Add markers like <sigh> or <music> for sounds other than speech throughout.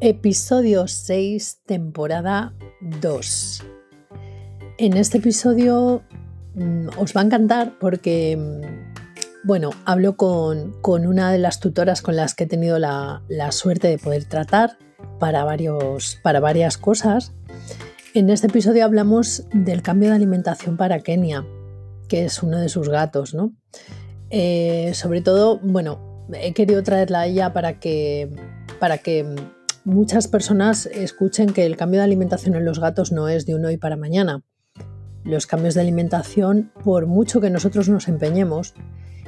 Episodio 6, temporada 2. En este episodio mm, os va a encantar porque, mm, bueno, hablo con, una de las tutoras con las que he tenido la, suerte de poder tratar para, varios, para varias cosas. En este episodio hablamos del cambio de alimentación para Kenia, que es uno de sus gatos, ¿no? Eh, sobre todo, bueno, he querido traerla a ella para que, para que muchas personas escuchen que el cambio de alimentación en los gatos no es de un hoy para mañana. Los cambios de alimentación, por mucho que nosotros nos empeñemos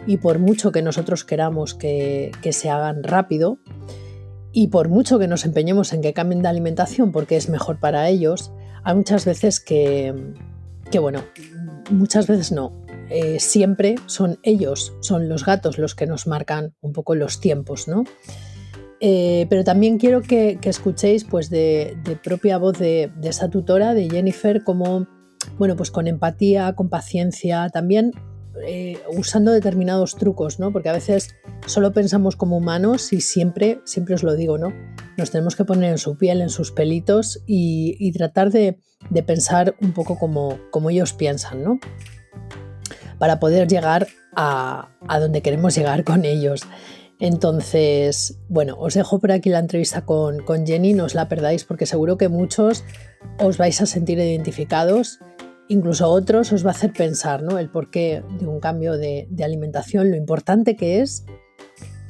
y por mucho que nosotros queramos que, se hagan rápido, y por mucho que nos empeñemos en que cambien de alimentación porque es mejor para ellos, hay muchas veces que, bueno, muchas veces no, eh, siempre son ellos, son los gatos los que nos marcan un poco los tiempos, ¿no? Eh, pero también quiero que, escuchéis pues, de, propia voz de, esa tutora, de Jennifer, como, bueno, pues con empatía, con paciencia, también eh, usando determinados trucos, ¿no? Porque a veces solo pensamos como humanos y siempre, siempre os lo digo, ¿no? Nos tenemos que poner en su piel, en sus pelitos y, tratar de, pensar un poco como, como ellos piensan, ¿no? Para poder llegar a, a donde queremos llegar con ellos. Entonces, bueno, os dejo por aquí la entrevista con, Jenny, no os la perdáis porque seguro que muchos os vais a sentir identificados, incluso otros os va a hacer pensar ¿no? el porqué de un cambio de, alimentación, lo importante que es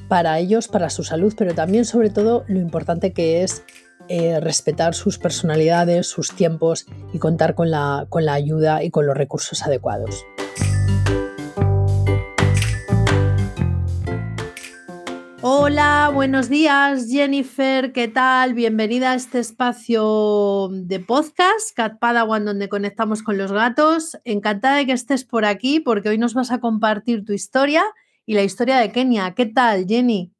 para ellos, para su salud, pero también sobre todo lo importante que es eh, respetar sus personalidades, sus tiempos y contar con la ayuda y con los recursos adecuados. Hola, buenos días Jennifer, ¿qué tal? Bienvenida a este espacio de podcast, Cat Padawan, donde conectamos con los gatos. Encantada de que estés por aquí porque hoy nos vas a compartir tu historia y la historia de Kenia. ¿Qué tal, Jenny?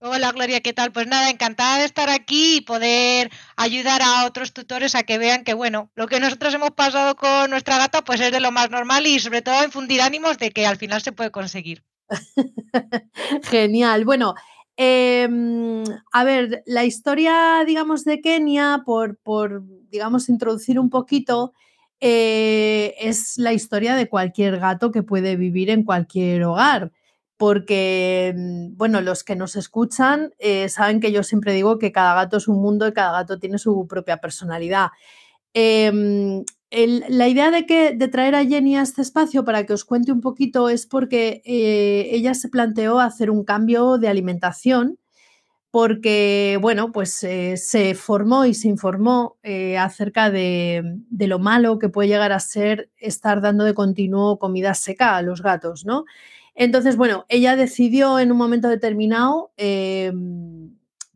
Hola Gloria, ¿qué tal? Pues nada, encantada de estar aquí y poder ayudar a otros tutores a que vean que, bueno, lo que nosotros hemos pasado con nuestra gata pues es de lo más normal y sobre todo infundir ánimos de que al final se puede conseguir. <laughs> Genial. Bueno, em, a ver, la historia, digamos, de Kenia, por, por digamos, introducir un poquito, eh, es la historia de cualquier gato que puede vivir en cualquier hogar. Porque, mm, bueno, los que nos escuchan eh, saben que yo siempre digo que cada gato es un mundo y cada gato tiene su propia personalidad. Em, la idea de, que, de traer a Jenny a este espacio para que os cuente un poquito es porque eh, ella se planteó hacer un cambio de alimentación porque, bueno, pues eh, se formó y se informó eh, acerca de, lo malo que puede llegar a ser estar dando de continuo comida seca a los gatos, ¿no? Entonces, bueno, ella decidió en un momento determinado,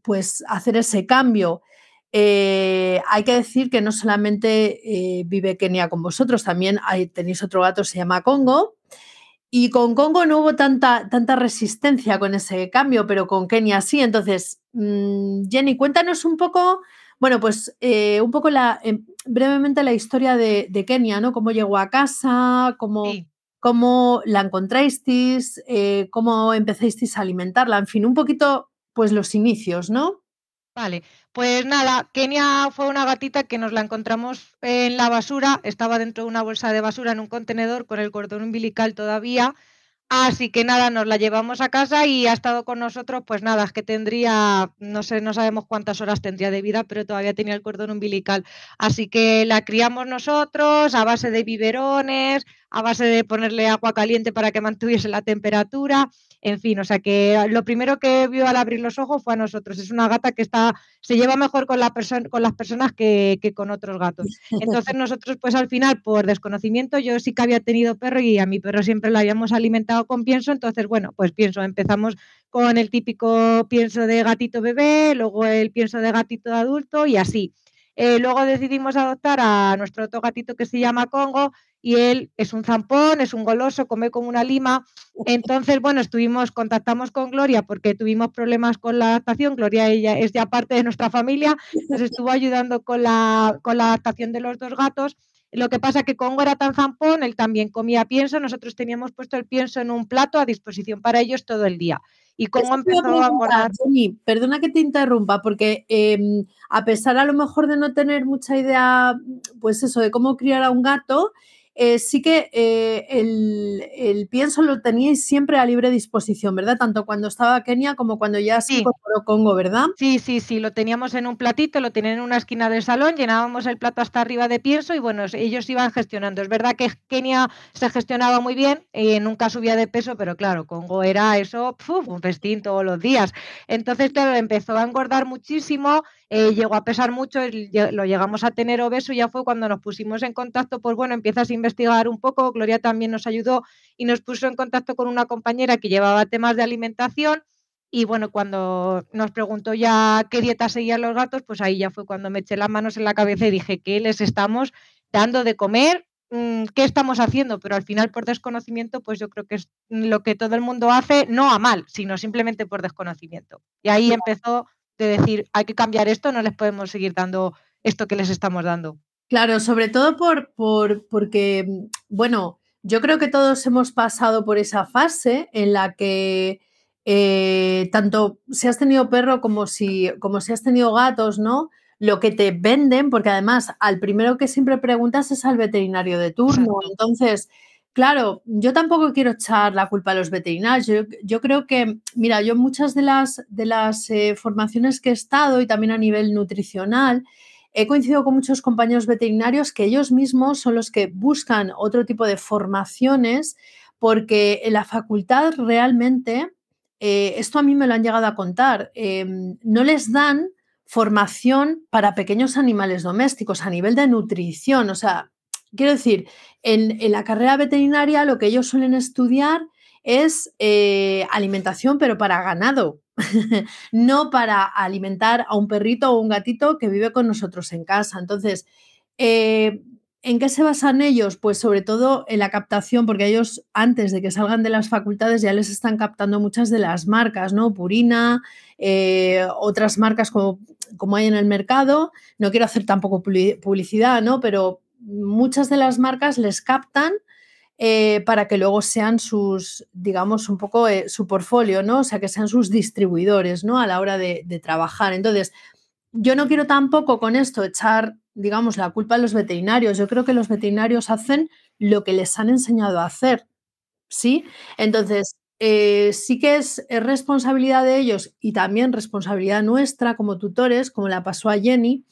pues, hacer ese cambio eh, hay que decir que no solamente eh, vive Kenia con vosotros, también tenéis otro gato, se llama Congo. Y con Congo no hubo tanta, tanta resistencia con ese cambio, pero con Kenia sí. Entonces, mm, Jenny, cuéntanos un poco, bueno, pues eh, un poco la, em, brevemente la historia de, Kenia, ¿no? Cómo llegó a casa, cómo, cómo la encontrasteis, cómo empezasteis a alimentarla, en fin, un poquito, pues los inicios, ¿no? Vale, pues nada, Kenia fue una gatita que nos la encontramos en la basura, estaba dentro de una bolsa de basura en un contenedor con el cordón umbilical todavía, así que nada, nos la llevamos a casa y ha estado con nosotros, pues nada, es que tendría, no sé, no sabemos cuántas horas tendría de vida, pero todavía tenía el cordón umbilical, así que la criamos nosotros a base de biberones, a base de ponerle agua caliente para que mantuviese la temperatura. En fin, o sea que lo primero que vio al abrir los ojos fue a nosotros. Es una gata que está, se lleva mejor con, la con las personas que, que, con otros gatos. Entonces nosotros, pues al final, por desconocimiento, yo sí que había tenido perro y a mi perro siempre lo habíamos alimentado con pienso. Entonces, bueno, pues pienso, empezamos con el típico pienso de gatito bebé, luego el pienso de gatito adulto y así. Eh, luego decidimos adoptar a nuestro otro gatito que se llama Congo y él es un zampón, es un goloso, come como una lima. Entonces, bueno, estuvimos, contactamos con Gloria porque tuvimos problemas con la adaptación. Gloria ella es ya parte de nuestra familia, nos estuvo ayudando con la, con la adaptación de los dos gatos. Lo que pasa que Congo era tan zampón, él también comía pienso, nosotros teníamos puesto el pienso en un plato a disposición para ellos todo el día. Y Congo empezó a morar. perdona que te interrumpa, porque em, a pesar a lo mejor de no tener mucha idea, pues eso, de cómo criar a un gato, eh, sí que eh, el, pienso lo teníais siempre a libre disposición, ¿verdad? Tanto cuando estaba Kenia como cuando ya se incorporó Congo, ¿verdad? Sí, sí, sí, lo teníamos en un platito, lo tenían en una esquina del salón, llenábamos el plato hasta arriba de pienso y bueno, ellos iban gestionando. Es verdad que Kenia se gestionaba muy bien y nunca subía de peso, pero claro, Congo era eso, un festín todos los días. Entonces, claro, empezó a engordar muchísimo eh, llegó a pesar mucho, lo llegamos a tener obeso, ya fue cuando nos pusimos en contacto, pues bueno, empiezas a investigar un poco, Gloria también nos ayudó y nos puso en contacto con una compañera que llevaba temas de alimentación y bueno, cuando nos preguntó ya qué dieta seguían los gatos, pues ahí ya fue cuando me eché las manos en la cabeza y dije, ¿qué les estamos dando de comer? Mm, ¿Qué estamos haciendo? Pero al final por desconocimiento, pues yo creo que es lo que todo el mundo hace, no a mal, sino simplemente por desconocimiento. Y ahí empezó de decir, hay que cambiar esto, no les podemos seguir dando esto que les estamos dando. Claro, sobre todo por, por, porque, bueno, yo creo que todos hemos pasado por esa fase en la que eh, tanto si has tenido perro como si, como si has tenido gatos, ¿no? Lo que te venden, porque además al primero que siempre preguntas es al veterinario de turno. Entonces, Claro, yo tampoco quiero echar la culpa a los veterinarios. Yo, creo que, mira, yo muchas de las, eh, formaciones que he estado y también a nivel nutricional, he coincidido con muchos compañeros veterinarios que ellos mismos son los que buscan otro tipo de formaciones porque en la facultad realmente, eh, esto a mí me lo han llegado a contar, em, no les dan formación para pequeños animales domésticos a nivel de nutrición. O sea, Quiero decir, en, la carrera veterinaria lo que ellos suelen estudiar es eh, alimentación, pero para ganado, <laughs> no para alimentar a un perrito o un gatito que vive con nosotros en casa. Entonces, eh, ¿en qué se basan ellos? Pues sobre todo en la captación, porque ellos antes de que salgan de las facultades ya les están captando muchas de las marcas, ¿no? Purina, eh, otras marcas como, como hay en el mercado. No quiero hacer tampoco publicidad, ¿no? Pero muchas de las marcas les captan eh, para que luego sean sus, digamos, un poco eh, su portfolio, ¿no? O sea, que sean sus distribuidores, ¿no? A la hora de, trabajar. Entonces, yo no quiero tampoco con esto echar, digamos, la culpa a los veterinarios. Yo creo que los veterinarios hacen lo que les han enseñado a hacer, ¿sí? Entonces, eh, sí que es, responsabilidad de ellos y también responsabilidad nuestra como tutores, como la pasó a Jenny,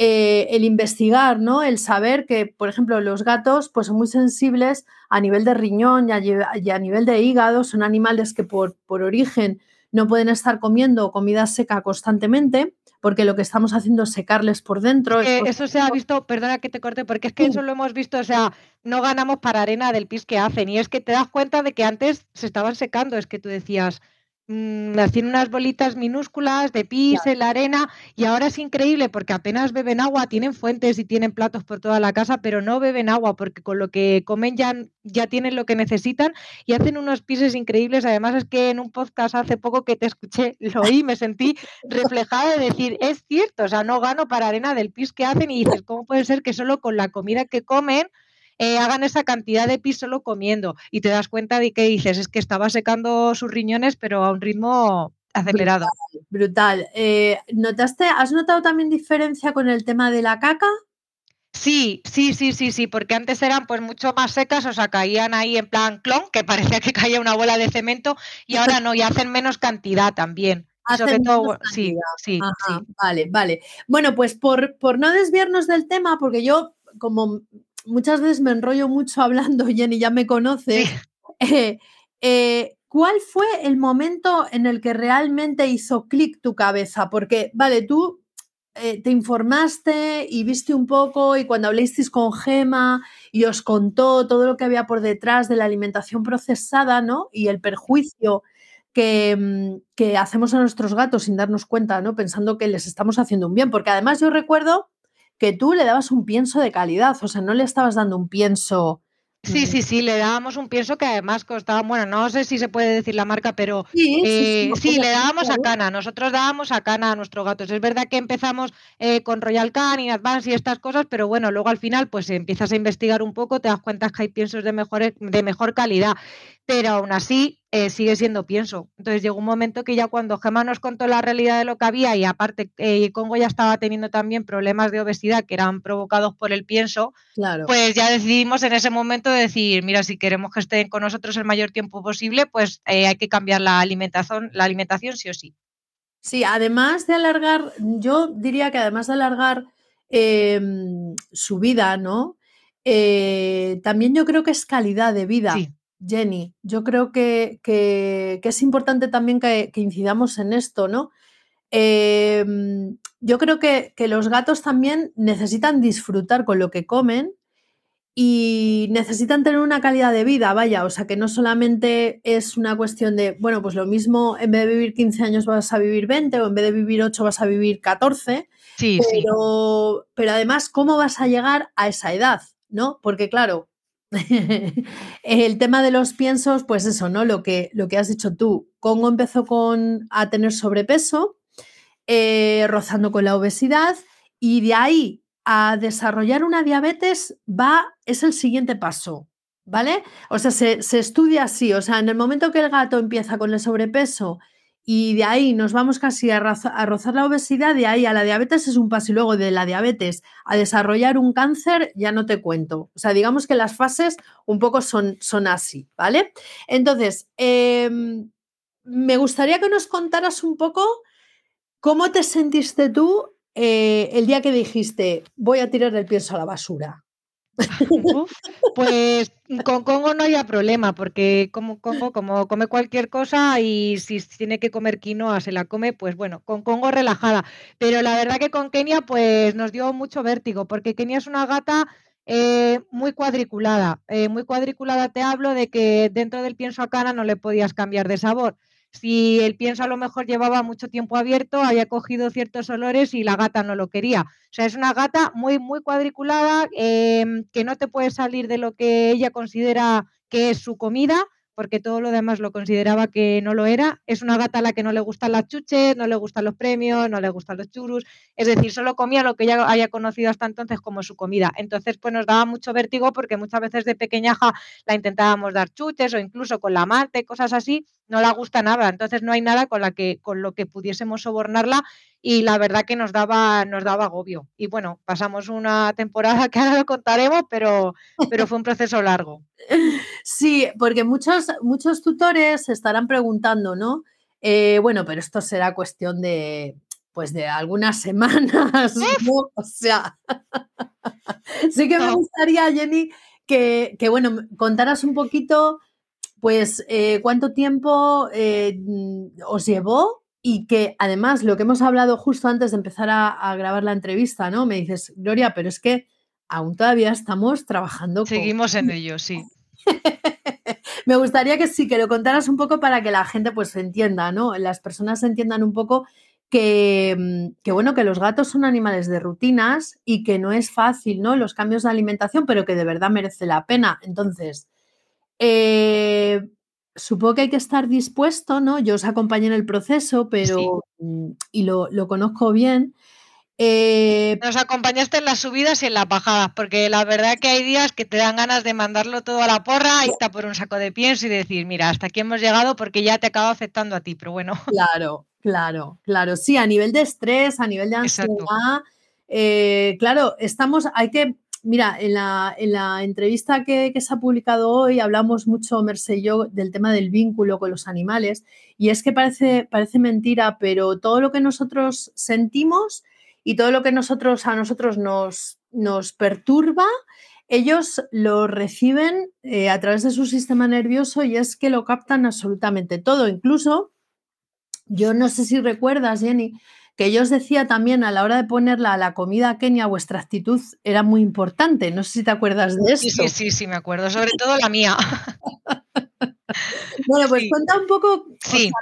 eh, el investigar, ¿no? El saber que, por ejemplo, los gatos pues, son muy sensibles a nivel de riñón y a, nivel de hígado, son animales que por, por, origen no pueden estar comiendo comida seca constantemente, porque lo que estamos haciendo es secarles por dentro. eso se ha visto, perdona que te corte, porque es que eso lo hemos visto, o sea, no ganamos para arena del pis que hacen, y es que te das cuenta de que antes se estaban secando, es que tú decías, mmm, hacían unas bolitas minúsculas de pis en la arena y ahora es increíble porque apenas beben agua, tienen fuentes y tienen platos por toda la casa, pero no beben agua porque con lo que comen ya, ya tienen lo que necesitan y hacen unos pises increíbles. Además es que en un podcast hace poco que te escuché, <laughs> lo oí, me sentí reflejada de decir, es cierto, o sea, no gano para arena del pis que hacen y dices, ¿cómo puede ser que solo con la comida que comen eh, hagan esa cantidad de pis solo comiendo y te das cuenta de que dices, es que estaba secando sus riñones, pero a un ritmo acelerado. Brutal. Eh, ¿Notaste, has notado también diferencia con el tema de la caca? Sí, sí, sí, sí, sí, porque antes eran pues mucho más secas, o sea, caían ahí en plan clon, que parecía que caía una bola de cemento, y ahora no, y hacen menos cantidad también. Sobre todo, sí, sí, Vale, vale. Bueno, pues por, por no desviarnos del tema, porque yo como muchas veces me enrollo mucho <laughs> hablando, Jenny, ya me conoce. Eh, eh, ¿Cuál fue el momento en el que realmente hizo clic tu cabeza? Porque, vale, tú eh, te informaste y viste un poco y cuando hablasteis con Gema y os contó todo lo que había por detrás de la alimentación procesada, ¿no? Y el perjuicio que, mm, que hacemos a nuestros gatos sin darnos cuenta, ¿no? Pensando que les estamos haciendo un bien. Porque además yo recuerdo que tú le dabas un pienso de calidad, o sea, no le estabas dando un pienso Sí, sí, sí, le dábamos un pienso que además costaba, bueno, no sé si se puede decir la marca, pero Sí, sí, sí, eh, sí, le dábamos a. Cana, nosotros dábamos a Cana a nuestros gatos. Es verdad que empezamos eh, con Royal Canin, Advance y estas cosas, pero bueno, luego al final pues empiezas a investigar un poco, te das cuenta que hay piensos de, mejores, de mejor calidad, pero aún así eh, sigue siendo pienso. Entonces llegó un momento que ya cuando Gemma nos contó la realidad de lo que había y aparte eh, Congo ya estaba teniendo también problemas de obesidad que eran provocados por el pienso, Claro. pues ya decidimos en ese momento decir, mira, si queremos que estén con nosotros el mayor tiempo posible, pues eh, hay que cambiar la alimentación, la alimentación sí o sí. Sí, además de alargar, yo diría que además de alargar em, su vida, ¿no? Eh, también yo creo que es calidad de vida, Sí, Jenny. Yo creo que, que- que es importante también que, que incidamos en esto, ¿no? Em, yo creo que, que los gatos también necesitan disfrutar con lo que comen y necesitan tener una calidad de vida, vaya, o sea, que no solamente es una cuestión de, bueno, pues lo mismo, en vez de vivir 15 años vas a vivir 20 o en vez de vivir 8 vas a vivir 14, sí, sí. pero, pero además, ¿cómo vas a llegar a esa edad? ¿No? Porque claro, <laughs> el tema de los piensos, pues eso, ¿no? Lo que, lo que has dicho tú, Congo empezó con, a tener sobrepeso, eh, rozando con la obesidad y de ahí a desarrollar una diabetes va, es el siguiente paso, ¿vale? O sea, se, se estudia así, o sea, en el momento que el gato empieza con el sobrepeso y de ahí nos vamos casi a, rozar la obesidad, de ahí a la diabetes es un paso y luego de la diabetes a desarrollar un cáncer, ya no te cuento. O sea, digamos que las fases un poco son, son así, ¿vale? Entonces, em, me gustaría que nos contaras un poco ¿Cómo te sentiste tú eh, el día que dijiste voy a tirar el pienso a la basura? Pues con Congo no había problema, porque como Congo, como come cualquier cosa y si tiene que comer quinoa se la come, pues bueno, con Congo relajada. Pero la verdad que con Kenia pues nos dio mucho vértigo, porque Kenia es una gata eh, muy cuadriculada. Eh, muy cuadriculada te hablo de que dentro del pienso a cana no le podías cambiar de sabor. Si el pienso a lo mejor llevaba mucho tiempo abierto, había cogido ciertos olores y la gata no lo quería. O sea, es una gata muy, muy cuadriculada, eh, que no te puede salir de lo que ella considera que es su comida, porque todo lo demás lo consideraba que no lo era. Es una gata a la que no le gustan las chuches, no le gustan los premios, no le gustan los churros. Es decir, solo comía lo que ella había conocido hasta entonces como su comida. Entonces, pues nos daba mucho vértigo porque muchas veces de pequeñaja la intentábamos dar chuches o incluso con la mate, cosas así, no la gusta nada. Entonces no hay nada con, la que, con lo que pudiésemos sobornarla y la verdad que nos daba, nos daba agobio. Y bueno, pasamos una temporada <laughs> que ahora lo contaremos, pero, pero fue un proceso largo. <laughs> Sí, porque muchos, muchos tutores se estarán preguntando, ¿no? Eh, bueno, pero esto será cuestión de, pues de algunas <laughs> semanas, ¿no? O sea, sí que me gustaría, Jenny, que, que, bueno, contaras un poquito, pues, eh, cuánto tiempo eh, mm, os llevó y que además lo que hemos hablado justo antes de empezar a, a grabar la entrevista, ¿no? Me dices, Gloria, pero es que aún todavía estamos trabajando con... Seguimos en <laughs> ello, sí. <laughs> Me gustaría que sí, que lo contaras un poco para que la gente pues entienda, ¿no? Las personas entiendan un poco que, mm, que, bueno, que los gatos son animales de rutinas y que no es fácil, ¿no? Los cambios de alimentación, pero que de verdad merece la pena. Entonces, eh, supongo que hay que estar dispuesto, ¿no? Yo os acompañé en el proceso, pero mm, y lo, lo conozco bien. Eh, Nos acompañaste en las subidas y en las bajadas, porque la verdad que hay días que te dan ganas de mandarlo todo a la porra, irte a por un saco de pienso y decir, mira, hasta aquí hemos llegado porque ya te acaba afectando a ti, pero bueno. Claro, claro, claro. Sí, a nivel de estrés, a nivel de ansiedad, eh, claro, estamos, hay que, mira, en la, en la entrevista que, que se ha publicado hoy hablamos mucho, Merce y yo, del tema del vínculo con los animales, y es que parece, parece mentira, pero todo lo que nosotros sentimos y todo lo que nosotros, a nosotros nos, nos perturba, ellos lo reciben eh, a través de su sistema nervioso y es que lo captan absolutamente todo. Incluso, yo no sé si recuerdas, Jenny, que yo os decía también a la hora de ponerla a la comida Kenia, vuestra actitud era muy importante. No sé si te acuerdas de esto. Sí, sí, sí, sí me acuerdo, sobre todo la mía. <laughs> bueno, pues cuenta un poco,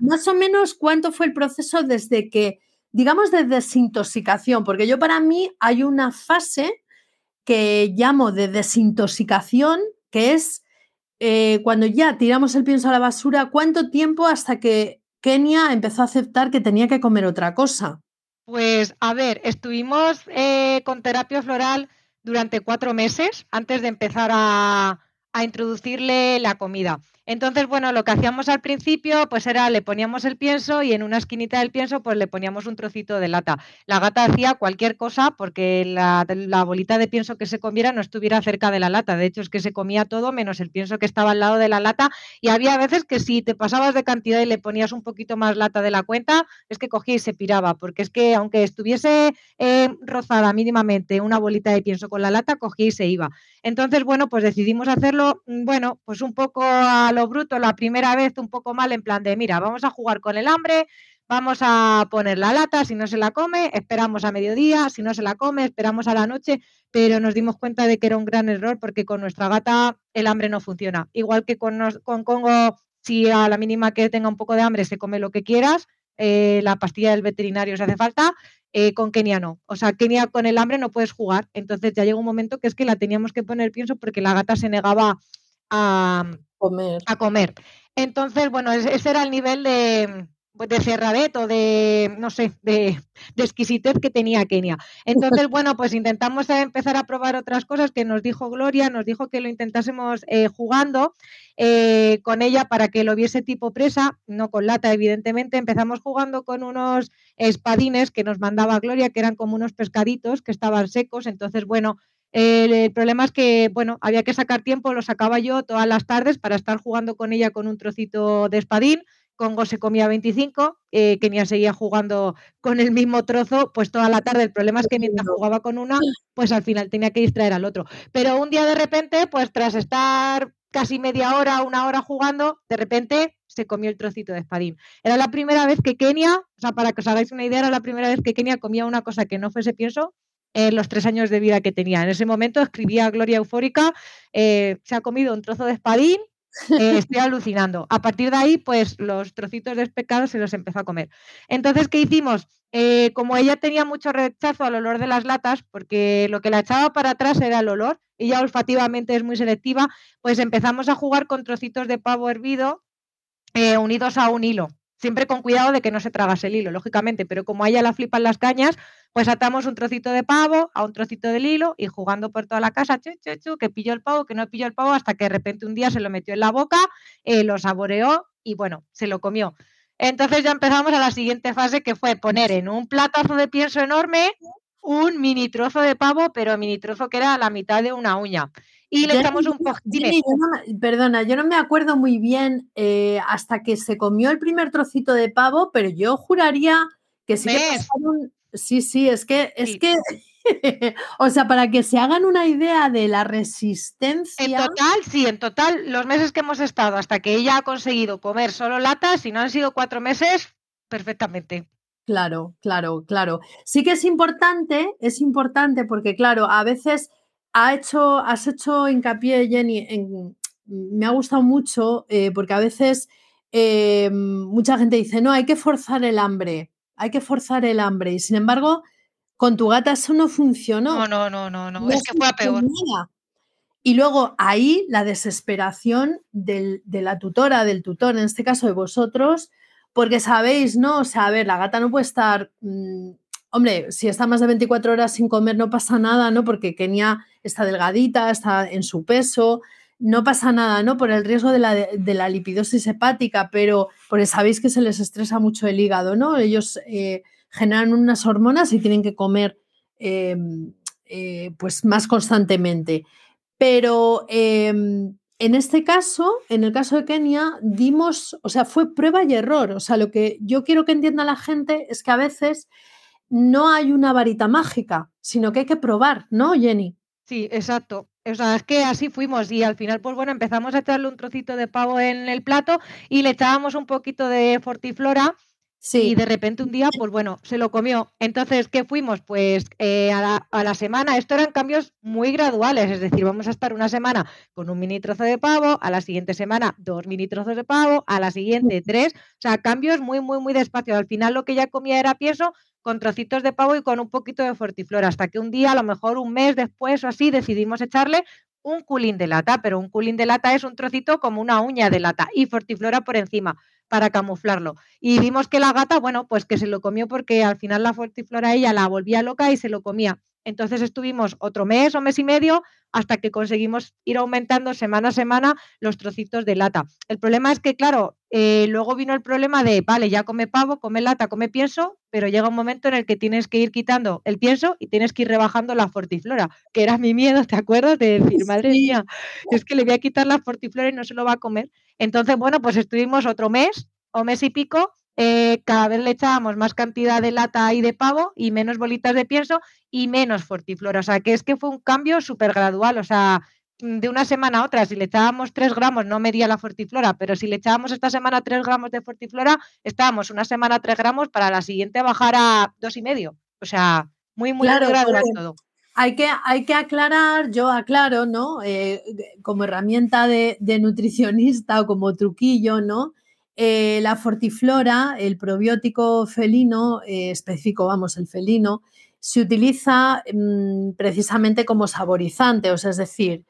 más o menos cuánto fue el proceso desde que, digamos, de desintoxicación, porque yo para mí hay una fase que llamo de desintoxicación, que es eh, cuando ya tiramos el pienso a la basura, ¿cuánto tiempo hasta que Kenia empezó a aceptar que tenía que comer otra cosa? Pues a ver, estuvimos eh, con terapia floral durante cuatro meses antes de empezar a, a introducirle la comida. Entonces, bueno, lo que hacíamos al principio, pues era le poníamos el pienso y en una esquinita del pienso, pues le poníamos un trocito de lata. La gata hacía cualquier cosa porque la, bolita de pienso que se comiera no estuviera cerca de la lata. De hecho, es que se comía todo menos el pienso que estaba al lado de la lata. Y había veces que si te pasabas de cantidad y le ponías un poquito más lata de la cuenta, es que cogía y se piraba. Porque es que aunque estuviese eh, rozada mínimamente una bolita de pienso con la lata, cogía y se iba. Entonces, bueno, pues decidimos hacerlo, mm, bueno, pues un poco a lo bruto la primera vez, un poco mal, en plan de, mira, vamos a jugar con el hambre, vamos a poner la lata, si no se la come, esperamos a mediodía, si no se la come, esperamos a la noche, pero nos dimos cuenta de que era un gran error porque con nuestra gata el hambre no funciona. Igual que con, con Congo, si a la mínima que tenga un poco de hambre se come lo que quieras, eh, la pastilla del veterinario si hace falta, eh, con Kenia no. O sea, Kenia con el hambre no puedes jugar. Entonces ya llegó un momento que es que la teníamos que poner pienso porque la gata se negaba a comer. A comer. Entonces, bueno, ese era el nivel de, pues, de cerradez o de, no sé, de, exquisitez que tenía Kenia. Entonces, <laughs> bueno, pues intentamos empezar a probar otras cosas que nos dijo Gloria, nos dijo que lo intentásemos eh, jugando eh, con ella para que lo viese tipo presa, no con lata, evidentemente. Empezamos jugando con unos espadines que nos mandaba Gloria, que eran como unos pescaditos que estaban secos. Entonces, bueno, el problema es que, bueno, había que sacar tiempo, lo sacaba yo todas las tardes para estar jugando con ella con un trocito de espadín. Congo se comía 25, eh, Kenia seguía jugando con el mismo trozo, pues toda la tarde. El problema es que mientras jugaba con una, pues al final tenía que distraer al otro. Pero un día de repente, pues tras estar casi media hora, una hora jugando, de repente se comió el trocito de espadín. Era la primera vez que Kenia, o sea, para que os hagáis una idea, era la primera vez que Kenia comía una cosa que no fuese pienso en los tres años de vida que tenía. En ese momento escribía Gloria Eufórica, eh, se ha comido un trozo de espadín, <laughs> eh, estoy alucinando. A partir de ahí, pues los trocitos de pescado se los empezó a comer. Entonces, ¿qué hicimos? Eh, como ella tenía mucho rechazo al olor de las latas, porque lo que la echaba para atrás era el olor, ella olfativamente es muy selectiva, pues empezamos a jugar con trocitos de pavo hervido unidos a un hilo siempre con cuidado de que no se tragase el hilo, lógicamente, pero como a ella la flipan las cañas, pues atamos un trocito de pavo a un trocito del hilo y jugando por toda la casa, chu, chu, que pilló el pavo, que no pilló el pavo, hasta que de repente un día se lo metió en la boca, eh, lo saboreó y bueno, se lo comió. Entonces ya empezamos a la siguiente fase que fue poner en un platazo de pienso enorme un mini trozo de pavo, pero mini trozo que era la mitad de una uña y le echamos un poco. perdona, yo no me acuerdo muy bien eh, hasta que se comió el primer trocito de pavo, pero yo juraría que sí Sí, sí, es que, es que, <laughs> o sea, para que se hagan una idea de la resistencia. En total, sí, en total, los meses que hemos estado hasta que ella ha conseguido comer solo latas, si no han sido cuatro meses, perfectamente. Claro, claro, claro. Sí que es importante, es importante porque, claro, a veces hecho, has hecho hincapié, Jenny, en, me ha gustado mucho eh, porque a veces eh, mucha gente dice, no, hay que forzar el hambre, hay que forzar el hambre. Y sin embargo, con tu gata eso no funcionó. No, no, no, no, no, es que fue a peor. Y luego ahí la desesperación de la tutora, del tutor, en este caso de vosotros, porque sabéis, ¿no? O sea, a ver, la gata no puede estar mm, Hombre, si está más de 24 horas sin comer no pasa nada, ¿no? Porque Kenia está delgadita, está en su peso, no pasa nada, ¿no? Por el riesgo de la, lipidosis hepática, pero porque sabéis que se les estresa mucho el hígado, ¿no? Ellos eh, generan unas hormonas y tienen que comer em, eh, pues más constantemente. Pero em, en este caso, en el caso de Kenia, dimos, o sea, fue prueba y error. O sea, lo que yo quiero que entienda la gente es que a veces no hay una varita mágica, sino que hay que probar, ¿no, Jenny? Sí, exacto. O sea, es que así fuimos y al final, pues bueno, empezamos a echarle un trocito de pavo en el plato y le echábamos un poquito de fortiflora y de repente un día, pues bueno, se lo comió. Entonces, ¿qué fuimos? Pues eh, a, la, semana, esto eran cambios muy graduales, es decir, vamos a estar una semana con un mini trozo de pavo, a la siguiente semana dos mini trozos de pavo, a la siguiente tres, o sea, cambios muy, muy, muy despacio. Al final lo que ya comía era pienso con trocitos de pavo y con un poquito de fortiflora, hasta que un día, a lo mejor un mes después o así, decidimos echarle un culín de lata, pero un culín de lata es un trocito como una uña de lata y fortiflora por encima para camuflarlo. Y vimos que la gata, bueno, pues que se lo comió porque al final la fortiflora ella la volvía loca y se lo comía. Entonces estuvimos otro mes o mes y medio hasta que conseguimos ir aumentando semana a semana los trocitos de lata. El problema es que, claro, eh, luego vino el problema de, vale, ya come pavo, come lata, come pienso, pero llega un momento en el que tienes que ir quitando el pienso y tienes que ir rebajando la fortiflora, que era mi miedo, ¿te acuerdas? De decir, madre mía, es que le voy a quitar la fortiflora y no se lo va a comer. Entonces, bueno, pues estuvimos otro mes o mes y pico eh, cada vez le echábamos más cantidad de lata y de pavo y menos bolitas de pienso y menos fortiflora. O sea, que es que fue un cambio súper gradual. O sea, de una semana a otra, si le echábamos 3 gramos, no medía la fortiflora, pero si le echábamos esta semana 3 gramos de fortiflora, estábamos una semana a 3 gramos para la siguiente bajar a dos y medio. O sea, muy, muy gradual todo. Hay que, hay que aclarar, yo aclaro, ¿no? Eh, como herramienta de, de nutricionista o como truquillo, ¿no? Eh, la fortiflora, el probiótico felino, eh, específico, vamos, el felino, se utiliza mm, precisamente como saborizante, o sea, es decir,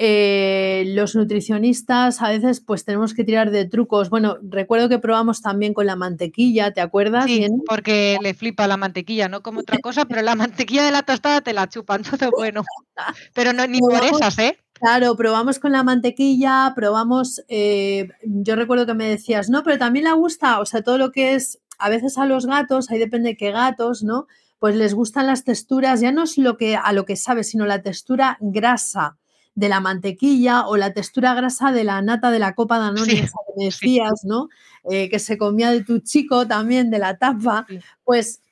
eh, los nutricionistas a veces pues tenemos que tirar de trucos. Bueno, recuerdo que probamos también con la mantequilla, ¿te acuerdas? Sí, porque le flipa la mantequilla, no como otra <laughs> cosa, pero la mantequilla de la tostada te la chupan, todo bueno. Pero no, ni por esas, ¿eh? Claro, probamos con la mantequilla, probamos, eh, yo recuerdo que me decías, no, pero también le gusta, o sea, todo lo que es, a veces a los gatos, ahí depende de qué gatos, ¿no? Pues les gustan las texturas, ya no es lo que a lo que sabes, sino la textura grasa de la mantequilla o la textura grasa de la nata de la copa de Danone, que me decías, ¿no? Eh, que se comía de tu chico también, de la tapa, pues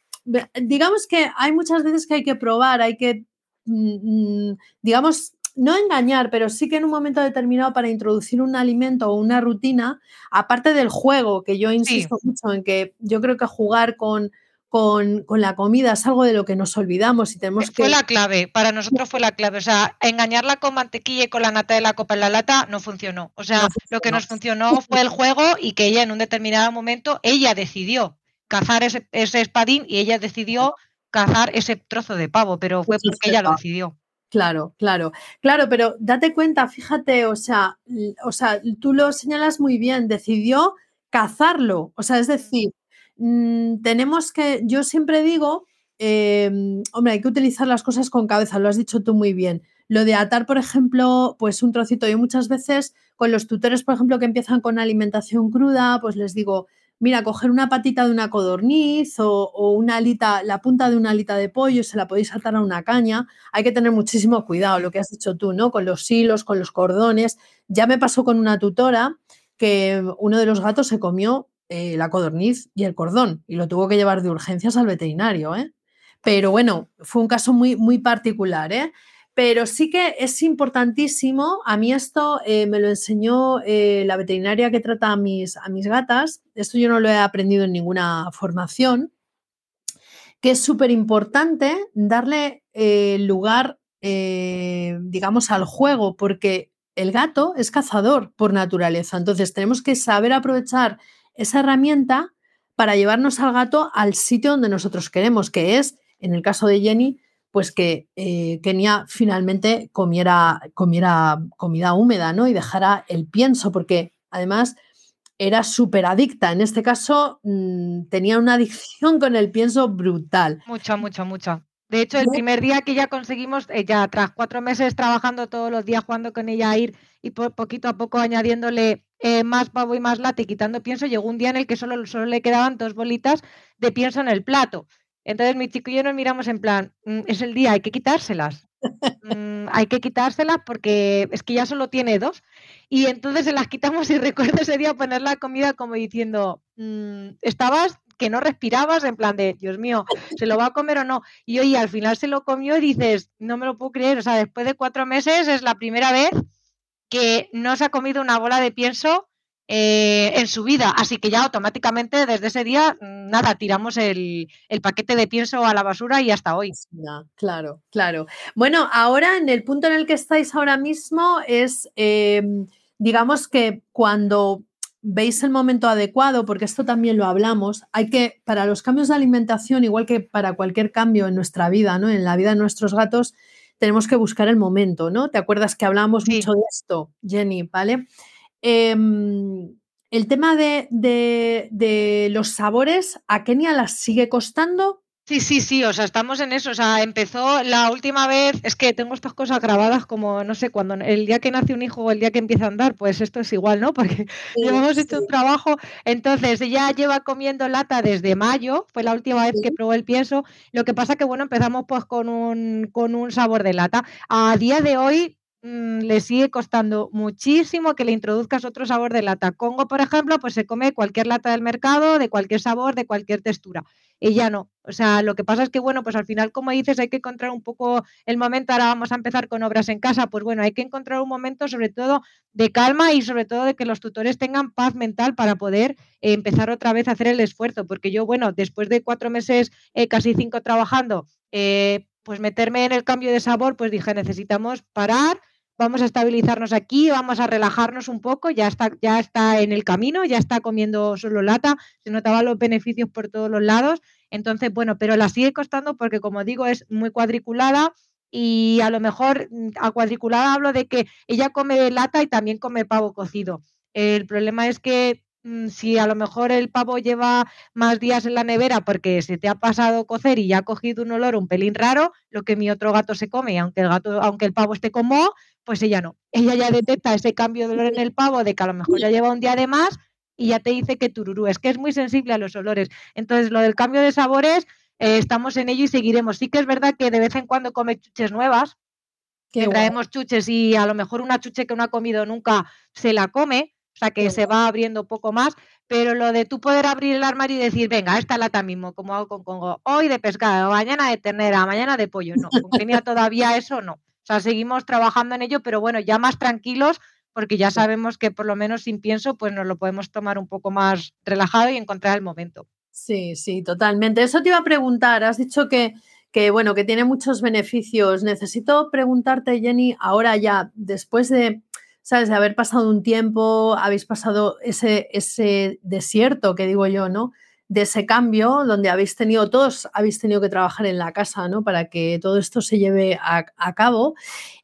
digamos que hay muchas veces que hay que probar, hay que, mm, mm, digamos, no engañar, pero sí que en un momento determinado para introducir un alimento o una rutina, aparte del juego, que yo insisto mucho en que yo creo que jugar con, con, la comida es algo de lo que nos olvidamos y tenemos que... Fue la clave, para nosotros fue la clave. O sea, engañarla con mantequilla y con la nata de la copa en la lata no funcionó. O sea, lo que nos funcionó fue el juego y que ella en un determinado momento, ella decidió cazar ese, ese espadín y ella decidió cazar ese trozo de pavo, pero fue porque ella lo decidió. Claro, claro, claro, pero date cuenta, fíjate, o sea, o sea, tú lo señalas muy bien, decidió cazarlo, o sea, es decir, mm, tenemos que, yo siempre digo, em, hombre, hay que utilizar las cosas con cabeza, lo has dicho tú muy bien. Lo de atar, por ejemplo, pues un trocito, yo muchas veces con los tutores, por ejemplo, que empiezan con alimentación cruda, pues les digo, mira, coger una patita de una codorniz o, una alita, la punta de una alita de pollo, se la podéis atar a una caña. Hay que tener muchísimo cuidado, lo que has dicho tú, ¿no? Con los hilos, con los cordones. Ya me pasó con una tutora que uno de los gatos se comió eh, la codorniz y el cordón y lo tuvo que llevar de urgencias al veterinario, ¿eh? Pero bueno, fue un caso muy, muy particular, ¿eh? Pero sí que es importantísimo, a mí esto eh, me lo enseñó eh, la veterinaria que trata a mis, a mis gatas, esto yo no lo he aprendido en ninguna formación, que es súper importante darle eh, lugar, digamos, al juego, porque el gato es cazador por naturaleza, entonces tenemos que saber aprovechar esa herramienta para llevarnos al gato al sitio donde nosotros queremos, que es, en el caso de Jenny, pues que eh, Kenia finalmente comiera, comiera comida húmeda, ¿no? Y dejara el pienso, porque además era súper adicta. En este caso, mm, tenía una adicción con el pienso brutal. Mucha, mucha, mucha. De hecho, el primer día que ya conseguimos, ella eh, tras cuatro meses trabajando todos los días, jugando con ella a ir y poquito a poco añadiéndole eh, más pavo y más late y quitando pienso, llegó un día en el que solo, solo le quedaban dos bolitas de pienso en el plato. Entonces mi chico y yo nos miramos en plan, mm, es el día, hay que quitárselas. Mm, hay que quitárselas porque es que ya solo tiene dos. Y entonces se las quitamos y <laughs> recuerdo ese día poner la comida como diciendo, mm, estabas que no respirabas, en plan de, Dios mío, ¿se lo va a comer o no? Y oye, al final se lo comió y dices, no me lo puedo creer, o sea, después de cuatro meses es la primera vez que no se ha comido una bola de pienso eh, en su vida. Así que ya automáticamente desde ese día, nada, tiramos el, paquete de pienso a la basura y hasta hoy. claro, claro. Bueno, ahora en el punto en el que estáis ahora mismo es, em, digamos que cuando veis el momento adecuado, porque esto también lo hablamos, hay que, para los cambios de alimentación, igual que para cualquier cambio en nuestra vida, ¿no? En la vida de nuestros gatos, tenemos que buscar el momento, ¿no? ¿Te acuerdas que hablamos mucho de esto, Jenny? ¿Vale? Em, el tema de, los sabores, ¿a Kenia las sigue costando? Sí, sí, sí, o sea, estamos en eso. O sea, empezó la última vez, es que tengo estas cosas grabadas como, no sé, cuando el día que nace un hijo o el día que empieza a andar, pues esto es igual, ¿no? <laughs> Porque ya hemos hecho un trabajo. Entonces, ella lleva comiendo lata desde mayo, fue la última vez que probó el pienso. Lo que pasa que, bueno, empezamos pues con un, con un sabor de lata. A día de hoy, Mm, le sigue costando muchísimo que le introduzcas otro sabor de lata. Congo, por ejemplo, pues se come cualquier lata del mercado, de cualquier sabor, de cualquier textura. Ella no. O sea, lo que pasa es que, bueno, pues al final, como dices, hay que encontrar un poco el momento. Ahora vamos a empezar con obras en casa. Pues bueno, hay que encontrar un momento, sobre todo, de calma y sobre todo de que los tutores tengan paz mental para poder empezar otra vez a hacer el esfuerzo. Porque yo, bueno, después de cuatro meses, eh, casi cinco trabajando, eh, pues meterme en el cambio de sabor, pues dije, necesitamos parar vamos a estabilizarnos aquí, vamos a relajarnos un poco, ya está, ya está en el camino, ya está comiendo solo lata, se notaban los beneficios por todos los lados, entonces, bueno, pero la sigue costando porque, como digo, es muy cuadriculada y a lo mejor mm, a cuadriculada hablo de que ella come lata y también come pavo cocido. El problema es que Mm, si a lo mejor el pavo lleva más días en la nevera porque se te ha pasado cocer y ya ha cogido un olor un pelín raro, lo que mi otro gato se come, aunque el gato, aunque el pavo esté como, pues ella no. Ella ya detecta ese cambio de olor en el pavo de que a lo mejor ya lleva un día de más y ya te dice que tururú, es que es muy sensible a los olores. Entonces, lo del cambio de sabores, eh, estamos en ello y seguiremos. Sí que es verdad que de vez en cuando come chuches nuevas, que traemos chuches y a lo mejor una chuche que no ha comido nunca se la come, o sea que se va abriendo poco más, pero lo de tú poder abrir el armario y decir, venga, esta lata mismo, como hago con Congo, hoy de pescado, mañana de ternera, mañana de pollo, no, con Kenia todavía eso no. O sea, seguimos trabajando en ello, pero bueno, ya más tranquilos, porque ya sabemos que por lo menos sin pienso, pues nos lo podemos tomar un poco más relajado y encontrar el momento. Sí, sí, totalmente. Eso te iba a preguntar, has dicho que, que bueno, que tiene muchos beneficios. Necesito preguntarte, Jenny, ahora ya, después de ¿sabes? De haber pasado un tiempo, habéis pasado ese, ese desierto que digo yo, ¿no? De ese cambio donde habéis tenido, todos habéis tenido que trabajar en la casa, ¿no? Para que todo esto se lleve a, cabo.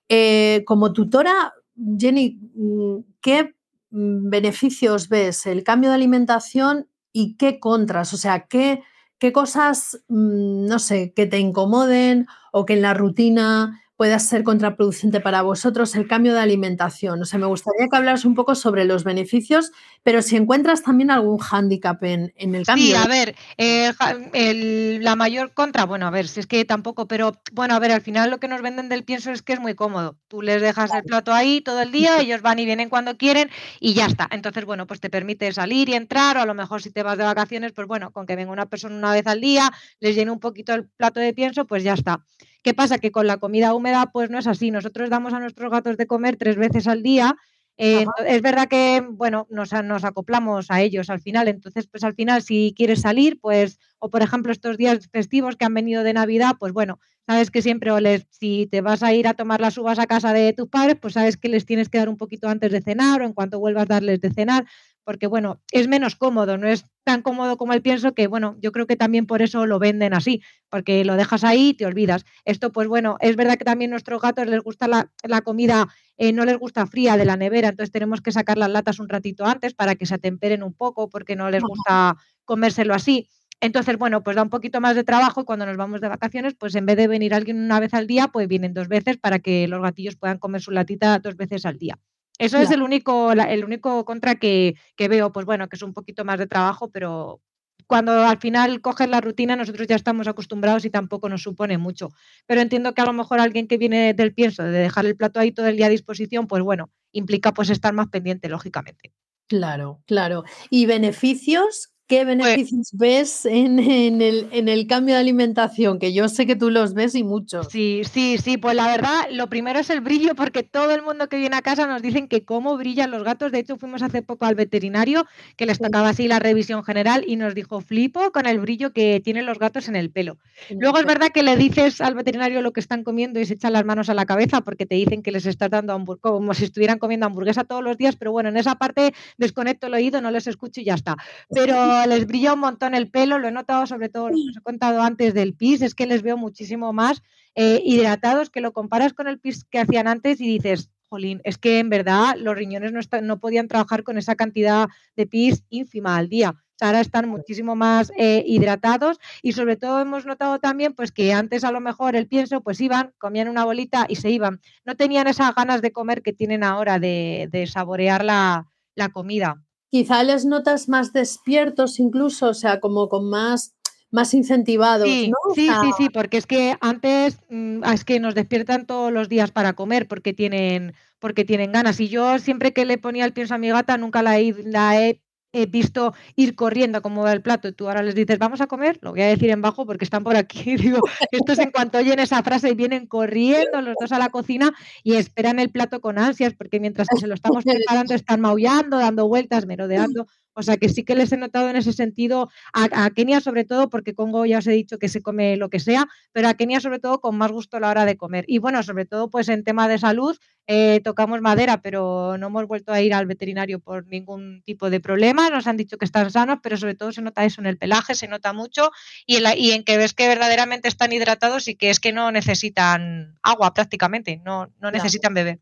Eh, como tutora, Jenny, mm, ¿qué mm, beneficios ves el cambio de alimentación y qué contras? O sea, ¿qué, qué cosas, mm, no sé, que te incomoden o que en la rutina pueda ser contraproducente para vosotros el cambio de alimentación. O sea, me gustaría que hablaras un poco sobre los beneficios, pero si encuentras también algún hándicap en, el cambio. Sí, a ver, eh, la mayor contra, bueno, a ver, si es que tampoco, pero bueno, a ver, al final lo que nos venden del pienso es que es muy cómodo. Tú les dejas el plato ahí todo el día, ellos van y vienen cuando quieren y ya está. Entonces, bueno, pues te permite salir y entrar, o a lo mejor si te vas de vacaciones, pues bueno, con que venga una persona una vez al día, les llene un poquito el plato de pienso, pues ya está. ¿Qué pasa? Que con la comida húmeda pues no es así. Nosotros damos a nuestros gatos de comer tres veces al día. Eh, es verdad que, bueno, nos, nos, acoplamos a ellos al final. Entonces, pues al final, si quieres salir, pues, o por ejemplo, estos días festivos que han venido de Navidad, pues bueno, sabes que siempre, o les, si te vas a ir a tomar las uvas a casa de tus padres, pues sabes que les tienes que dar un poquito antes de cenar o en cuanto vuelvas a darles de cenar porque bueno, es menos cómodo, no es tan cómodo como el pienso que bueno, yo creo que también por eso lo venden así, porque lo dejas ahí y te olvidas. Esto pues bueno, es verdad que también a nuestros gatos les gusta la, comida, eh, no les gusta fría de la nevera, entonces tenemos que sacar las latas un ratito antes para que se atemperen un poco, porque no les gusta comérselo así. Entonces, bueno, pues da un poquito más de trabajo y cuando nos vamos de vacaciones, pues en vez de venir alguien una vez al día, pues vienen dos veces para que los gatillos puedan comer su latita dos veces al día. Eso es el único, el único contra que, veo, pues bueno, que es un poquito más de trabajo, pero cuando al final coges la rutina, nosotros ya estamos acostumbrados y tampoco nos supone mucho. Pero entiendo que a lo mejor alguien que viene del pienso, de dejar el plato ahí todo el día a disposición, pues bueno, implica pues estar más pendiente, lógicamente. Claro, claro. ¿Y beneficios ¿Qué pues beneficios ves en, el, en, el, cambio de alimentación? Que yo sé que tú los ves y muchos. Sí, sí, sí. Pues la verdad, lo primero es el brillo, porque todo el mundo que viene a casa nos dicen que cómo brillan los gatos. De hecho, fuimos hace poco al veterinario, que les tocaba así la revisión general, y nos dijo, flipo con el brillo que tienen los gatos en el pelo. Luego es verdad que le dices al veterinario lo que están comiendo y se echan las manos a la cabeza porque te dicen que les estás dando como si estuvieran comiendo hamburguesa todos los días, pero bueno, en esa parte desconecto el oído, no les escucho y ya está. Pero les brilla un montón el pelo, lo he notado sobre todo, lo que os he contado antes del pis, es que les veo muchísimo más eh, hidratados, que lo comparas con el pis que hacían antes y dices, jolín, es que en verdad los riñones no, no podían trabajar con esa cantidad de pis ínfima al día. ahora están muchísimo más eh, hidratados y sobre todo hemos notado también pues que antes a lo mejor el pienso pues iban, comían una bolita y se iban. No tenían esas ganas de comer que tienen ahora de, saborear la comida quizá les notas más despiertos incluso, o sea, como con más más incentivados, sí, ¿no? Sí, sí, sí, porque es que antes mm, es que nos despiertan todos los días para comer porque tienen, porque tienen ganas. Y yo siempre que le ponía el pienso a mi gata nunca la la he he visto ir corriendo como va el plato y tú ahora les dices, vamos a comer, lo voy a decir en bajo porque están por aquí, <laughs> digo, estos en cuanto oyen esa frase y vienen corriendo los dos a la cocina y esperan el plato con ansias porque mientras que se lo estamos preparando están maullando, dando vueltas, merodeando. O sea que sí que les he notado en ese sentido a, Kenia sobre todo, porque Congo ya os he dicho que se come lo que sea, pero a Kenia sobre todo con más gusto a la hora de comer. Y bueno, sobre todo pues en tema de salud, eh, tocamos madera, pero no hemos vuelto a ir al veterinario por ningún tipo de problema. Nos han dicho que están sanos, pero sobre todo se nota eso en el pelaje, se nota mucho y en, y en que ves que verdaderamente están hidratados y que es que no necesitan agua prácticamente, no, no necesitan beber.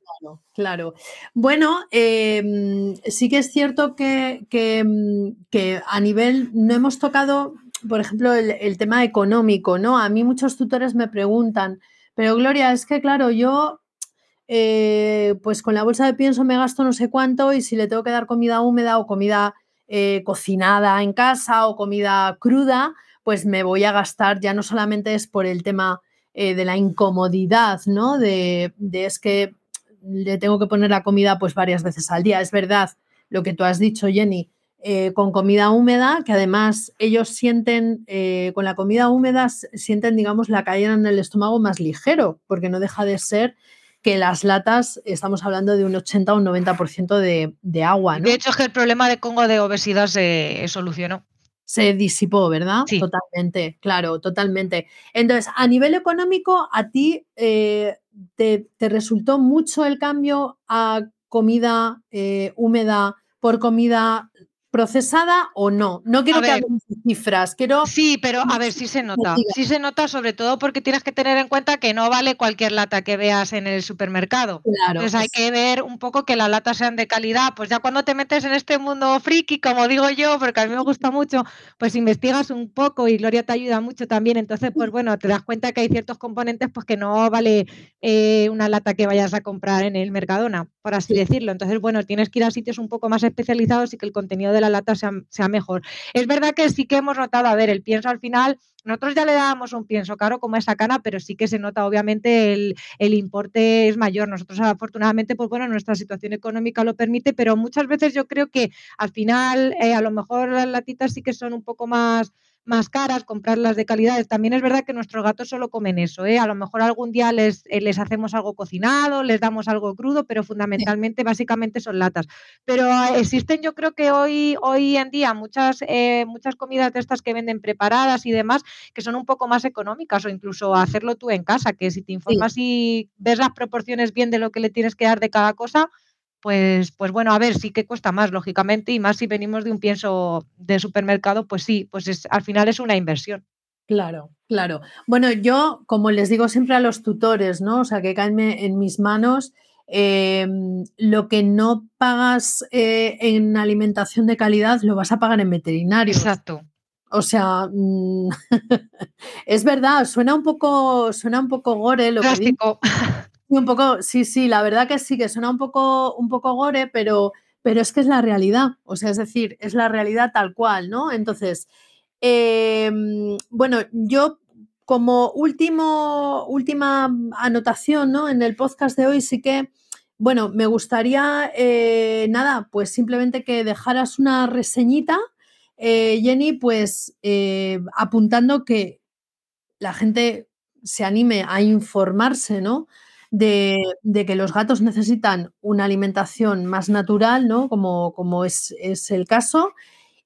Claro, Bueno, em, sí que es cierto que, que, a nivel, no hemos tocado, por ejemplo, el, tema económico, ¿no? A mí muchos tutores me preguntan, pero Gloria, es que claro, yo eh, pues con la bolsa de pienso me gasto no sé cuánto y si le tengo que dar comida húmeda o comida eh, cocinada en casa o comida cruda, pues me voy a gastar, ya no solamente es por el tema eh, de la incomodidad, ¿no? De, es que le tengo que poner la comida pues varias veces al día. Es verdad lo que tú has dicho, Jenny, con comida húmeda, que además ellos sienten, con la comida húmeda, sienten, digamos, la caída en el estómago más ligero, porque no deja de ser que las latas, estamos hablando de un 80 o un 90% de, de agua. De hecho, es que el problema de Congo de obesidad se solucionó se disipó, ¿verdad? Sí. Totalmente, claro, totalmente. Entonces, a nivel económico, ¿a ti eh, te, resultó mucho el cambio a comida eh, húmeda por comida procesada o no. No quiero que hablemos cifras, quiero... Sí, pero a ver, sí se nota. Sí se nota sobre todo porque tienes que tener en cuenta que no vale cualquier lata que veas en el supermercado. Claro. Entonces hay que ver un poco que las latas sean de calidad. Pues ya cuando te metes en este mundo friki, como digo yo, porque a mí me gusta mucho, pues investigas un poco y Gloria te ayuda mucho también. Entonces, pues bueno, te das cuenta que hay ciertos componentes pues que no vale eh, una lata que vayas a comprar en el Mercadona, por así decirlo. Entonces, bueno, tienes que ir a sitios un poco más especializados y que el contenido de la lata sea, mejor. Es verdad que sí que hemos notado, a ver, el pienso al final, nosotros ya le dábamos un pienso caro como esa cana, pero sí que se nota, obviamente, el, importe es mayor. Nosotros, afortunadamente, pues bueno, nuestra situación económica lo permite, pero muchas veces yo creo que al final, eh, a lo mejor las latitas sí que son un poco más más caras, comprarlas de calidad. También es verdad que nuestros gatos solo comen eso. ¿eh? A lo mejor algún día les, eh, les hacemos algo cocinado, les damos algo crudo, pero fundamentalmente, básicamente son latas. Pero ah, existen, yo creo que hoy, hoy en día muchas, eh, muchas comidas de estas que venden preparadas y demás, que son un poco más económicas o incluso hacerlo tú en casa, que si te informas y ves las proporciones bien de lo que le tienes que dar de cada cosa, pues, pues bueno, a ver, sí que cuesta más, lógicamente, y más si venimos de un pienso de supermercado, pues sí, pues es, al final es una inversión. Claro, claro. Bueno, yo, como les digo siempre a los tutores, ¿no? O sea, que caen en mis manos, em, lo que no pagas eh, en alimentación de calidad lo vas a pagar en veterinario. Exacto. O sea, mm, <laughs> es verdad, suena un poco, suena un poco gore lo que digo. <laughs> un poco, sí, sí, la verdad que sí, que suena un poco, un poco gore, pero, pero es que es la realidad, o sea, es decir, es la realidad tal cual, ¿no? Entonces, em, bueno, yo como último, última anotación, ¿no? En el podcast de hoy sí que, bueno, me gustaría, eh, nada, pues simplemente que dejaras una reseñita eh, Jenny, pues eh, apuntando que la gente se anime a informarse, ¿no? De, que los gatos necesitan una alimentación más natural, ¿no? Como, como es, es el caso,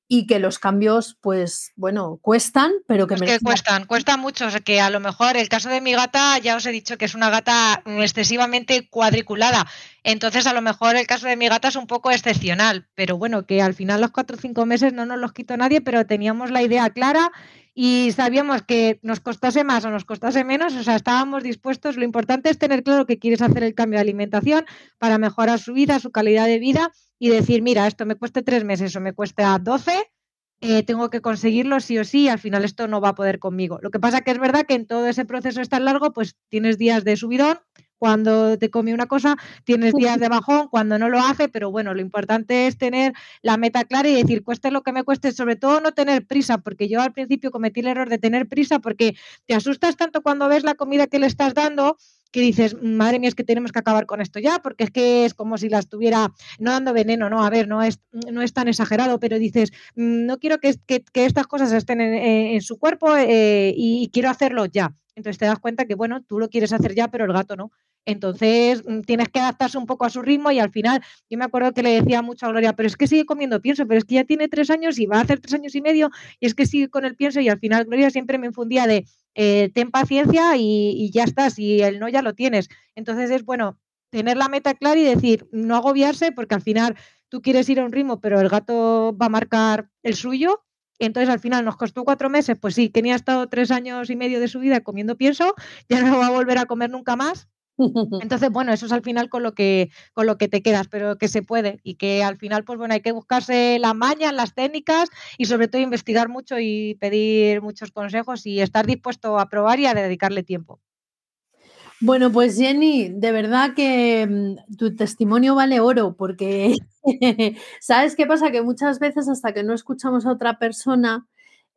y que los cambios, pues bueno, cuestan, pero que... Es que cuestan, cuestan mucho, o sea, que a lo mejor el caso de mi gata, ya os he dicho que es una gata excesivamente cuadriculada, entonces a lo mejor el caso de mi gata es un poco excepcional, pero bueno, que al final los cuatro o cinco meses no nos los quitó nadie, pero teníamos la idea clara y sabíamos que nos costase más o nos costase menos, o sea, estábamos dispuestos, lo importante es tener claro que quieres hacer el cambio de alimentación para mejorar su vida, su calidad de vida y decir, mira, esto me cueste tres meses o me cuesta doce, eh, tengo que conseguirlo sí o sí, al final esto no va a poder conmigo. Lo que pasa que es verdad que en todo ese proceso es tan largo, pues tienes días de subidón, cuando te come una cosa, tienes días de bajón cuando no lo hace, pero bueno, lo importante es tener la meta clara y decir, cueste lo que me cueste, sobre todo no tener prisa, porque yo al principio cometí el error de tener prisa porque te asustas tanto cuando ves la comida que le estás dando que dices, madre mía, es que tenemos que acabar con esto ya, porque es que es como si la estuviera no dando veneno, no, a ver, no es, no es tan exagerado, pero dices, mm, no quiero que, estas cosas estén en, su cuerpo eh, y quiero hacerlo ya. Entonces te das cuenta que, bueno, tú lo quieres hacer ya, pero el gato no. Entonces mm, tienes que adaptarse un poco a su ritmo y al final yo me acuerdo que le decía mucho a Gloria, pero es que sigue comiendo pienso, pero es que ya tiene tres años y va a hacer tres años y medio y es que sigue con el pienso y al final Gloria siempre me infundía de eh, ten paciencia y, y, ya estás y el no ya lo tienes. Entonces es bueno tener la meta clara y decir, no agobiarse porque al final tú quieres ir a un ritmo, pero el gato va a marcar el suyo entonces al final nos costó cuatro meses, pues sí, tenía estado tres años y medio de su vida comiendo pienso, <laughs> ya no va a volver a comer nunca más. <laughs> Entonces, bueno, eso es al final con lo que con lo que te quedas, pero que se puede y que al final, pues bueno, hay que buscarse las mañas, las técnicas y sobre todo investigar mucho y pedir muchos consejos y estar dispuesto a probar y a dedicarle tiempo. Bueno, pues Jenny, de verdad que mm, tu testimonio vale oro, porque <laughs> ¿sabes qué pasa? Que muchas veces hasta que no escuchamos a otra persona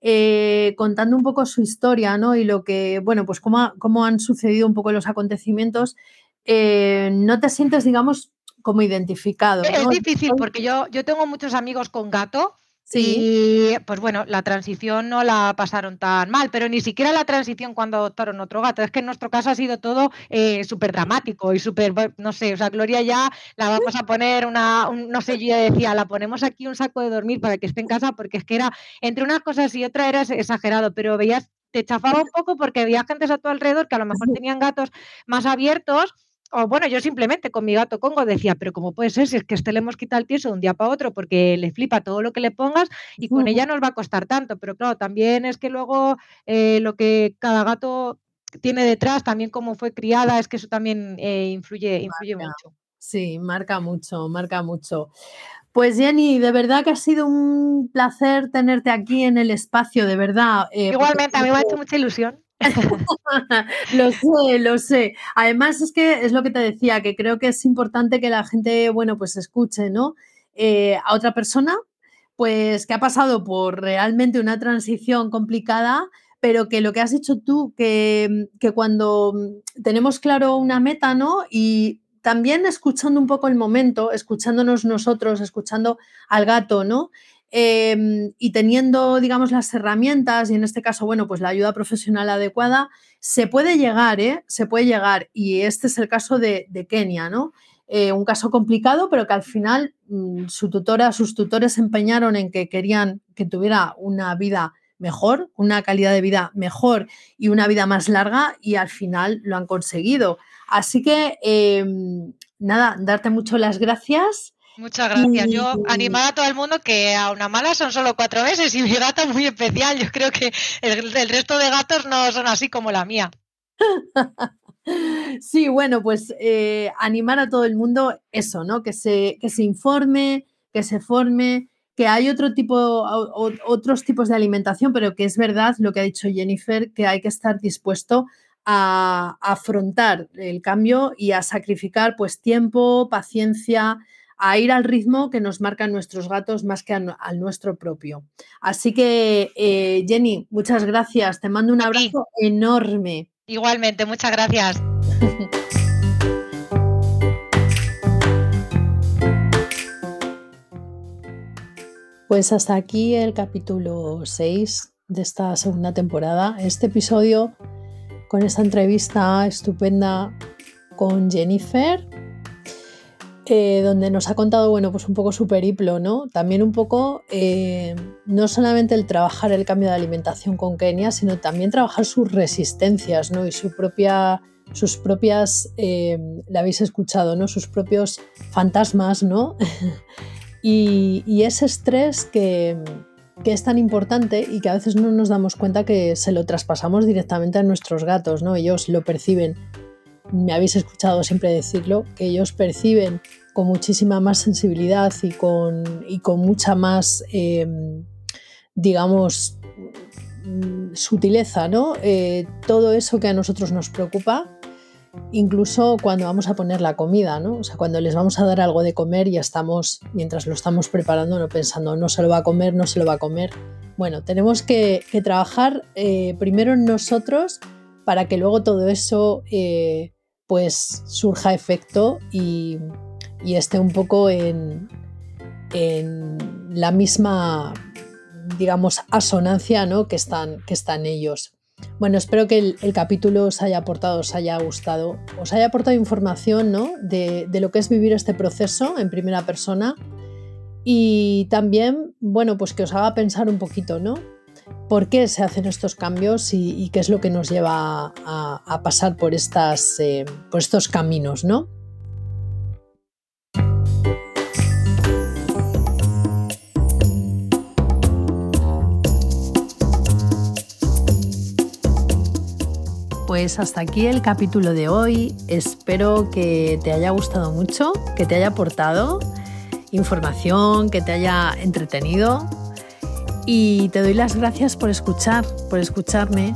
eh, contando un poco su historia, ¿no? Y lo que, bueno, pues cómo, cómo han sucedido un poco los acontecimientos, eh, no te sientes, digamos, como identificado. Es difícil porque yo, yo tengo muchos amigos con gato Sí. Y pues bueno, la transición no la pasaron tan mal, pero ni siquiera la transición cuando adoptaron otro gato. Es que en nuestro caso ha sido todo eh, súper dramático y súper, no sé, o sea, Gloria ya la vamos a poner una, no sé, yo decía, la ponemos aquí un saco de dormir para que esté en casa, porque es que era, entre unas cosas y otras era exagerado, pero veías, te chafaba un poco porque había gente a tu alrededor que a lo mejor tenían gatos más abiertos o bueno, yo simplemente con mi gato Congo decía, pero ¿cómo puede ser si es que este le hemos quitado el pienso de un día para otro porque le flipa todo lo que le pongas y con ella nos va a costar tanto? Pero claro, también es que luego eh, lo que cada gato tiene detrás, también cómo fue criada, es que eso también eh, influye, influye mucho. Sí, marca mucho, marca mucho. Pues Jenny, de verdad que ha sido un placer tenerte aquí en el espacio, de verdad. Eh, Igualmente, a mí me ha hecho mucha ilusión. <laughs> lo sé, lo sé. Además, es que es lo que te decía, que creo que es importante que la gente, bueno, pues escuche, ¿no? Eh, a otra persona, pues que ha pasado por realmente una transición complicada, pero que lo que has dicho tú, que, que cuando tenemos claro una meta, ¿no? Y también escuchando un poco el momento, escuchándonos nosotros, escuchando al gato, ¿no? Em, y teniendo, digamos, las herramientas y en este caso, bueno, pues la ayuda profesional adecuada, se puede llegar, ¿eh? Se puede llegar. Y este es el caso de, Kenia, ¿no? Eh, un caso complicado, pero que al final mm, su tutora, sus tutores se empeñaron en que querían que tuviera una vida mejor, una calidad de vida mejor y una vida más larga y al final lo han conseguido. Así que, em, nada, darte mucho las gracias Muchas gracias. Yo animar a todo el mundo que a una mala son solo cuatro meses y mi gata es muy especial. Yo creo que el, resto de gatos no son así como la mía. <laughs> Sí, bueno, pues eh, animar a todo el mundo eso, ¿no? Que se, que se informe, que se forme, que hay otro tipo, otros tipos de alimentación, pero que es verdad lo que ha dicho Jennifer, que hay que estar dispuesto a, a afrontar el cambio y a sacrificar pues tiempo, paciencia, a ir al ritmo que nos marcan nuestros gatos más que al nuestro propio. Así que, eh, Jenny, muchas gracias. Te mando un abrazo enorme. Igualmente, muchas gracias. <laughs> Pues hasta aquí el capítulo 6 de esta segunda temporada. Este episodio con esta entrevista estupenda con Jennifer, eh, donde nos ha contado, bueno, pues un poco su periplo, ¿no? También un poco, eh, no solamente el trabajar el cambio de alimentación con Kenia, sino también trabajar sus resistencias, ¿no? Y su propia, sus propias, eh, la habéis escuchado, ¿no? Sus propios fantasmas, ¿no? <laughs> y, ese estrés que, que es tan importante y que a veces no nos damos cuenta que se lo traspasamos directamente a nuestros gatos, ¿no? Ellos lo perciben me habéis escuchado siempre decirlo, que ellos perciben con muchísima más sensibilidad y con, y con mucha más, em, digamos, mm, sutileza, ¿no? Eh, todo eso que a nosotros nos preocupa, incluso cuando vamos a poner la comida, ¿no? O sea, cuando les vamos a dar algo de comer y estamos, mientras lo estamos preparando, no pensando, no se lo va a comer, no se lo va a comer. Bueno, tenemos que, trabajar eh, primero en nosotros para que luego todo eso eh, pues surja efecto y, esté un poco en, la misma, digamos, asonancia ¿no? que, están, que están ellos. Bueno, espero que el, capítulo os haya aportado, os haya gustado, os haya aportado información ¿no? de, de, lo que es vivir este proceso en primera persona y también, bueno, pues que os haga pensar un poquito, ¿no? Por qué se hacen estos cambios y, qué es lo que nos lleva a, pasar por, eh, por estos caminos, ¿no? Pues hasta aquí el capítulo de hoy. Espero que te haya gustado mucho, que te haya aportado información, que te haya entretenido y te doy las gracias por escuchar, por escucharme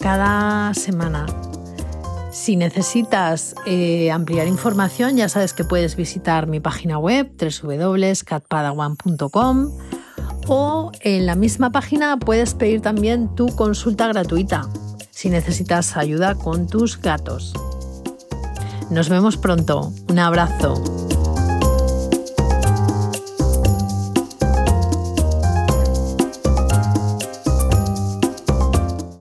cada semana. Si necesitas eh, ampliar información, ya sabes que puedes visitar mi página web www.catpadawan.com o en la misma página puedes pedir también tu consulta gratuita si necesitas ayuda con tus gatos. Nos vemos pronto. Un abrazo.